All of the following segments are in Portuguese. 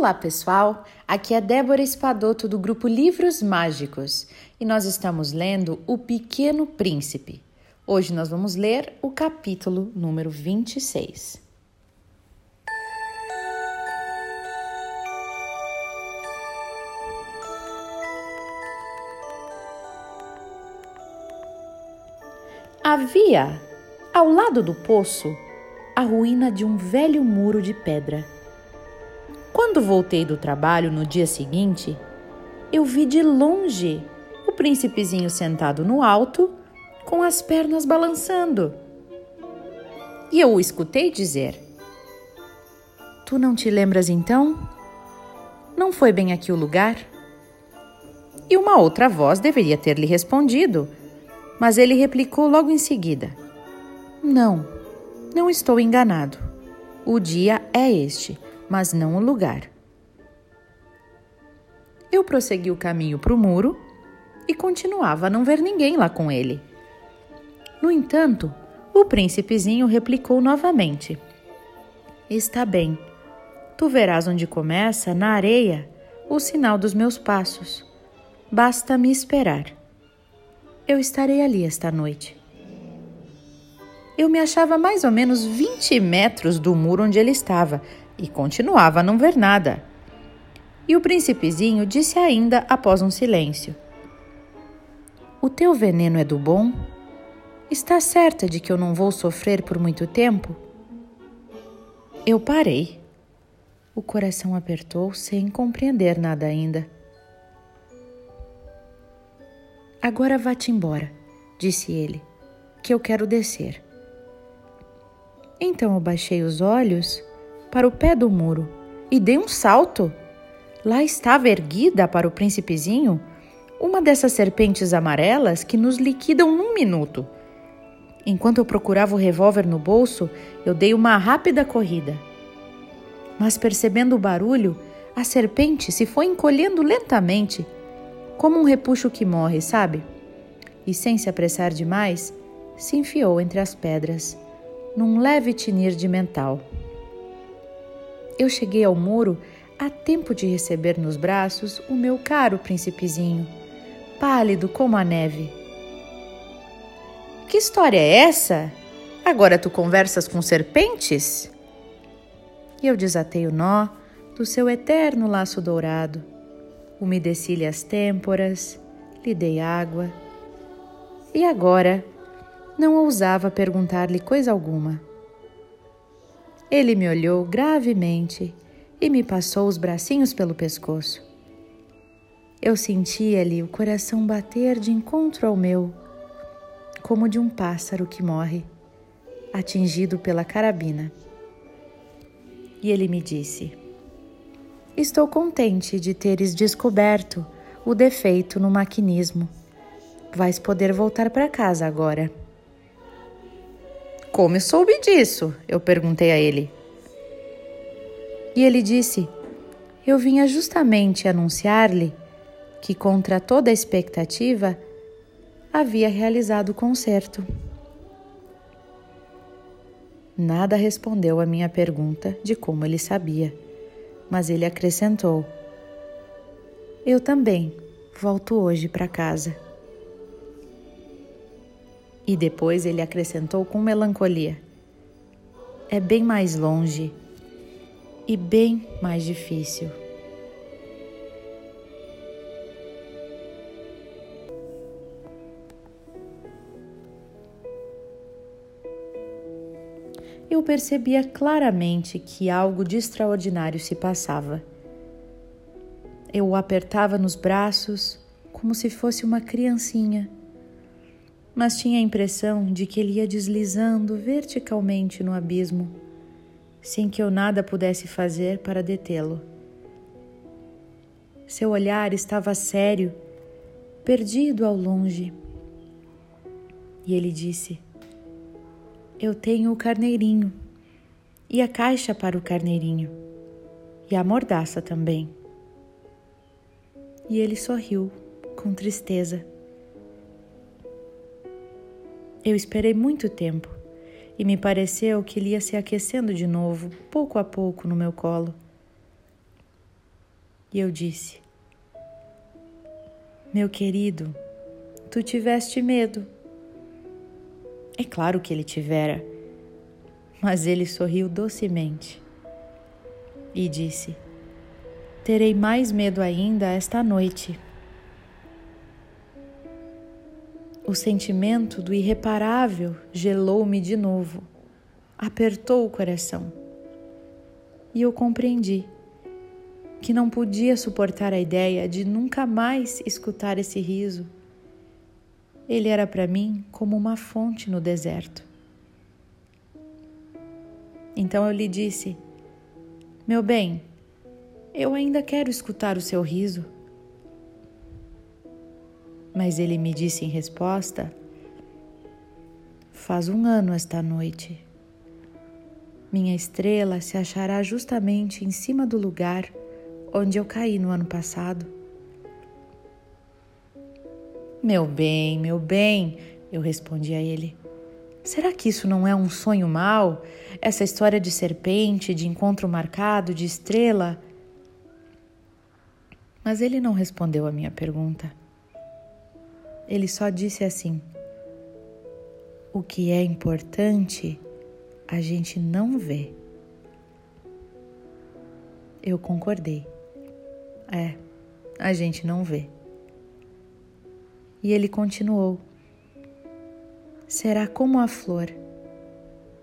Olá, pessoal! Aqui é Débora Espadoto do grupo Livros Mágicos e nós estamos lendo O Pequeno Príncipe. Hoje nós vamos ler o capítulo número 26. Havia, ao lado do poço, a ruína de um velho muro de pedra. Quando voltei do trabalho no dia seguinte, eu vi de longe o príncipezinho sentado no alto, com as pernas balançando. E eu o escutei dizer: Tu não te lembras então? Não foi bem aqui o lugar? E uma outra voz deveria ter lhe respondido mas ele replicou logo em seguida: Não, não estou enganado. O dia é este, mas não o lugar. Eu prossegui o caminho para o muro e continuava a não ver ninguém lá com ele. No entanto, o príncipezinho replicou novamente: Está bem. Tu verás onde começa, na areia, o sinal dos meus passos. Basta me esperar. Eu estarei ali esta noite. Eu me achava mais ou menos 20 metros do muro onde ele estava e continuava a não ver nada. E o príncipezinho disse ainda após um silêncio: O teu veneno é do bom? Está certa de que eu não vou sofrer por muito tempo? Eu parei. O coração apertou sem compreender nada ainda. Agora vá-te embora, disse ele, que eu quero descer. Então eu baixei os olhos para o pé do muro e dei um salto. Lá estava erguida para o príncipezinho uma dessas serpentes amarelas que nos liquidam num minuto. Enquanto eu procurava o revólver no bolso, eu dei uma rápida corrida. Mas percebendo o barulho, a serpente se foi encolhendo lentamente como um repuxo que morre, sabe? E sem se apressar demais, se enfiou entre as pedras, num leve tinir de mental. Eu cheguei ao muro a tempo de receber nos braços o meu caro príncipezinho, pálido como a neve. Que história é essa? Agora tu conversas com serpentes? E eu desatei o nó do seu eterno laço dourado umedeci-lhe as têmporas, lhe dei água. E agora não ousava perguntar-lhe coisa alguma. Ele me olhou gravemente e me passou os bracinhos pelo pescoço. Eu sentia-lhe o coração bater de encontro ao meu, como de um pássaro que morre, atingido pela carabina. E ele me disse: Estou contente de teres descoberto o defeito no maquinismo. Vais poder voltar para casa agora. Como soube disso? Eu perguntei a ele. E ele disse: Eu vinha justamente anunciar-lhe que, contra toda expectativa, havia realizado o concerto. Nada respondeu à minha pergunta de como ele sabia mas ele acrescentou: Eu também volto hoje para casa. E depois ele acrescentou com melancolia: É bem mais longe e bem mais difícil. eu percebia claramente que algo de extraordinário se passava. Eu o apertava nos braços como se fosse uma criancinha, mas tinha a impressão de que ele ia deslizando verticalmente no abismo, sem que eu nada pudesse fazer para detê-lo. Seu olhar estava sério, perdido ao longe. E ele disse: eu tenho o carneirinho e a caixa para o carneirinho e a mordaça também. E ele sorriu com tristeza. Eu esperei muito tempo e me pareceu que ele ia se aquecendo de novo, pouco a pouco, no meu colo. E eu disse: Meu querido, tu tiveste medo. É claro que ele tivera, mas ele sorriu docemente e disse: Terei mais medo ainda esta noite. O sentimento do irreparável gelou-me de novo, apertou o coração. E eu compreendi que não podia suportar a ideia de nunca mais escutar esse riso. Ele era para mim como uma fonte no deserto. Então eu lhe disse: Meu bem, eu ainda quero escutar o seu riso. Mas ele me disse em resposta: Faz um ano esta noite. Minha estrela se achará justamente em cima do lugar onde eu caí no ano passado. Meu bem, meu bem, eu respondi a ele. Será que isso não é um sonho mau? Essa história de serpente, de encontro marcado, de estrela? Mas ele não respondeu a minha pergunta. Ele só disse assim: O que é importante a gente não vê. Eu concordei. É, a gente não vê. E ele continuou: Será como a flor.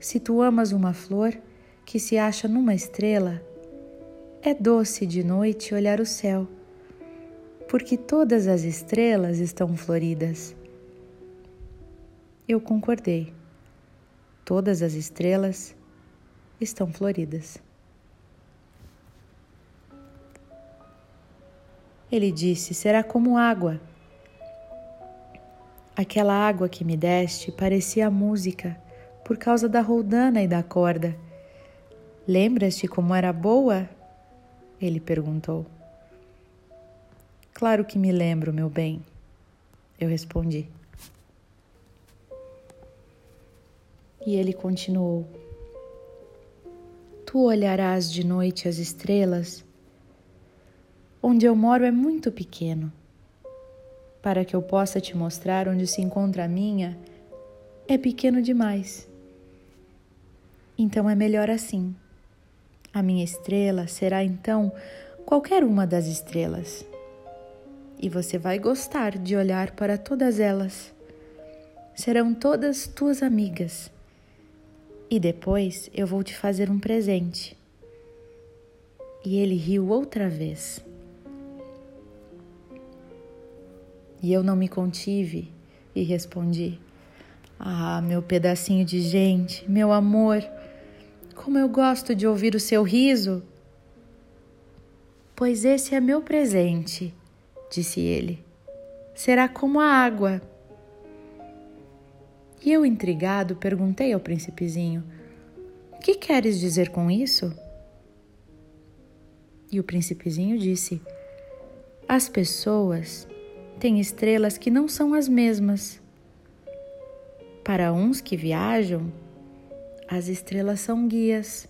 Se tu amas uma flor que se acha numa estrela, é doce de noite olhar o céu, porque todas as estrelas estão floridas. Eu concordei. Todas as estrelas estão floridas. Ele disse: Será como água. Aquela água que me deste parecia música por causa da roldana e da corda. Lembras-te como era boa? Ele perguntou. Claro que me lembro, meu bem, eu respondi. E ele continuou: Tu olharás de noite as estrelas Onde eu moro é muito pequeno. Para que eu possa te mostrar onde se encontra a minha, é pequeno demais. Então é melhor assim. A minha estrela será então qualquer uma das estrelas. E você vai gostar de olhar para todas elas. Serão todas tuas amigas. E depois eu vou te fazer um presente. E ele riu outra vez. E eu não me contive e respondi: Ah, meu pedacinho de gente, meu amor, como eu gosto de ouvir o seu riso. Pois esse é meu presente, disse ele. Será como a água. E eu, intrigado, perguntei ao príncipezinho: O que queres dizer com isso? E o príncipezinho disse: As pessoas tem estrelas que não são as mesmas. Para uns que viajam, as estrelas são guias.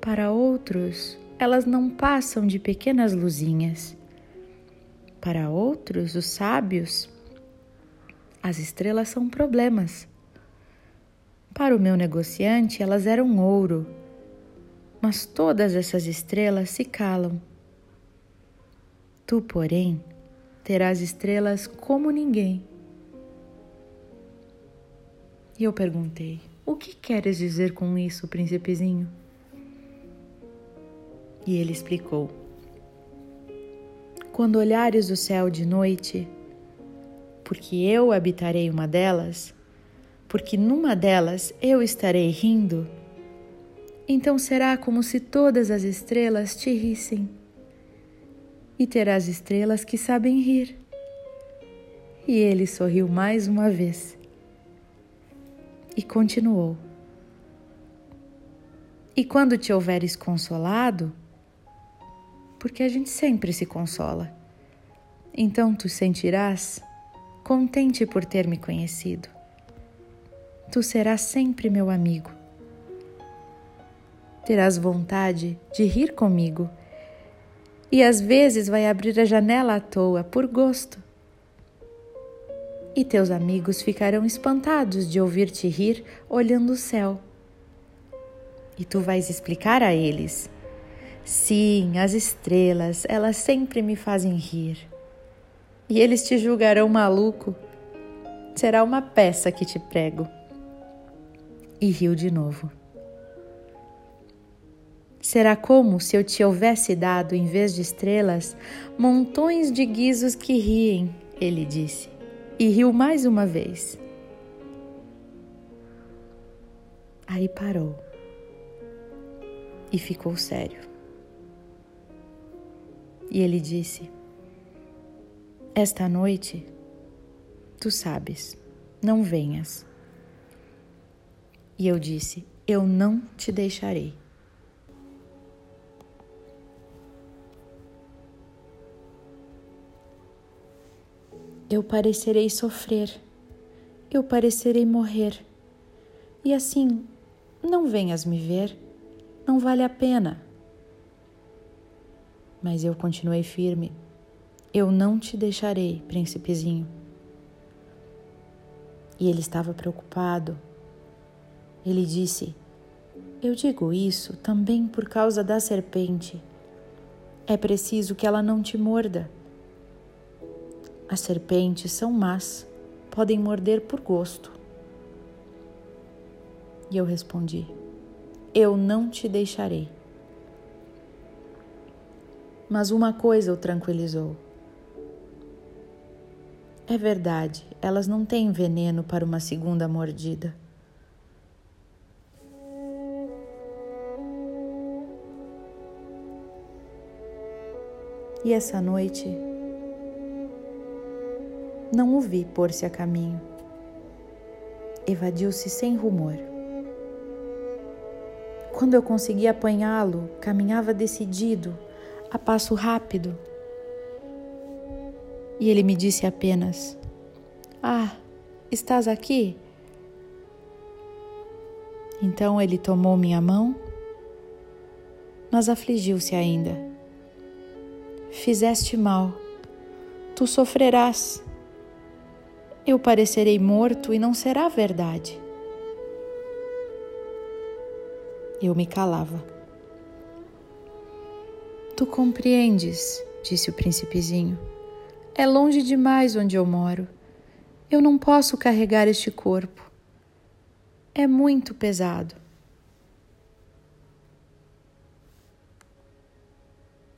Para outros, elas não passam de pequenas luzinhas. Para outros, os sábios, as estrelas são problemas. Para o meu negociante, elas eram ouro, mas todas essas estrelas se calam. Tu, porém, terás estrelas como ninguém. E eu perguntei: O que queres dizer com isso, príncipezinho? E ele explicou: Quando olhares o céu de noite, porque eu habitarei uma delas, porque numa delas eu estarei rindo, então será como se todas as estrelas te rissem e terás estrelas que sabem rir. E ele sorriu mais uma vez e continuou. E quando te houveres consolado, porque a gente sempre se consola, então tu sentirás contente por ter me conhecido. Tu serás sempre meu amigo. Terás vontade de rir comigo e às vezes vai abrir a janela à toa, por gosto. E teus amigos ficarão espantados de ouvir-te rir olhando o céu. E tu vais explicar a eles: Sim, as estrelas, elas sempre me fazem rir. E eles te julgarão maluco. Será uma peça que te prego. E riu de novo. Será como se eu te houvesse dado, em vez de estrelas, montões de guizos que riem, ele disse, e riu mais uma vez. Aí parou e ficou sério. E ele disse: Esta noite, tu sabes, não venhas. E eu disse: Eu não te deixarei. Eu parecerei sofrer, eu parecerei morrer. E assim, não venhas me ver, não vale a pena. Mas eu continuei firme. Eu não te deixarei, príncipezinho. E ele estava preocupado. Ele disse: Eu digo isso também por causa da serpente. É preciso que ela não te morda. As serpentes são más, podem morder por gosto. E eu respondi: Eu não te deixarei. Mas uma coisa o tranquilizou. É verdade, elas não têm veneno para uma segunda mordida. E essa noite não o vi pôr-se a caminho. Evadiu-se sem rumor. Quando eu consegui apanhá-lo, caminhava decidido, a passo rápido. E ele me disse apenas: Ah, estás aqui? Então ele tomou minha mão, mas afligiu-se ainda. Fizeste mal, tu sofrerás eu parecerei morto e não será verdade. Eu me calava. Tu compreendes, disse o príncipezinho. É longe demais onde eu moro. Eu não posso carregar este corpo. É muito pesado.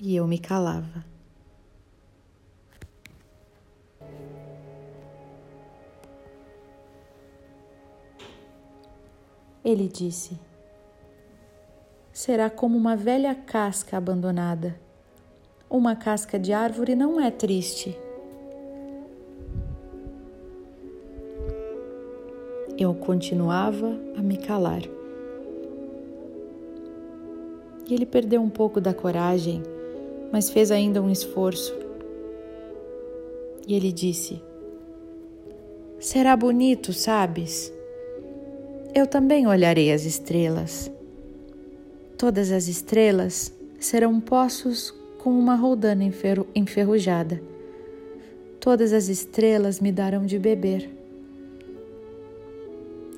E eu me calava. Ele disse: Será como uma velha casca abandonada. Uma casca de árvore não é triste. Eu continuava a me calar. E ele perdeu um pouco da coragem, mas fez ainda um esforço. E ele disse: Será bonito, sabes? eu também olharei as estrelas. Todas as estrelas serão poços com uma roldana enferrujada. Todas as estrelas me darão de beber.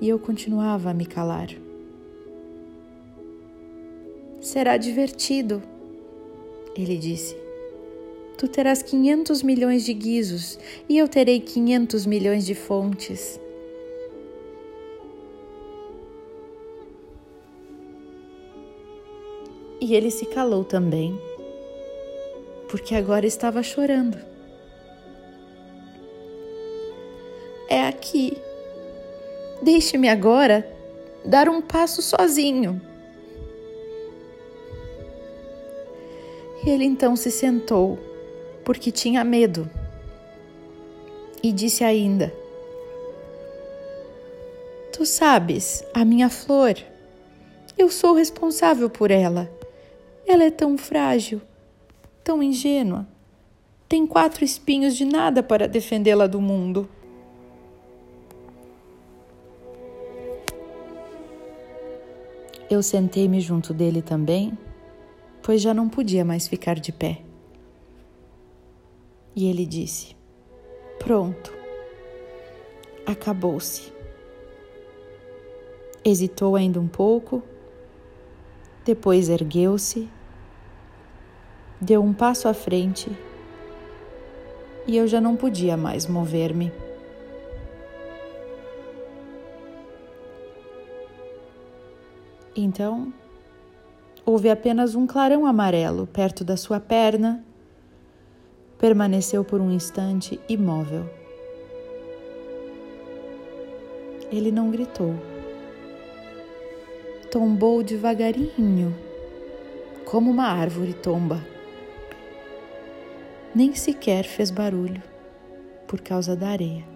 E eu continuava a me calar. Será divertido, ele disse. Tu terás 500 milhões de guizos e eu terei 500 milhões de fontes. E ele se calou também, porque agora estava chorando. É aqui. Deixe-me agora dar um passo sozinho. Ele então se sentou, porque tinha medo, e disse ainda: Tu sabes, a minha flor, eu sou responsável por ela. Ela é tão frágil, tão ingênua. Tem quatro espinhos de nada para defendê-la do mundo. Eu sentei-me junto dele também, pois já não podia mais ficar de pé. E ele disse: Pronto, acabou-se. Hesitou ainda um pouco, depois ergueu-se, deu um passo à frente e eu já não podia mais mover-me. Então, houve apenas um clarão amarelo perto da sua perna. Permaneceu por um instante imóvel. Ele não gritou. Tombou devagarinho, como uma árvore tomba. Nem sequer fez barulho por causa da areia.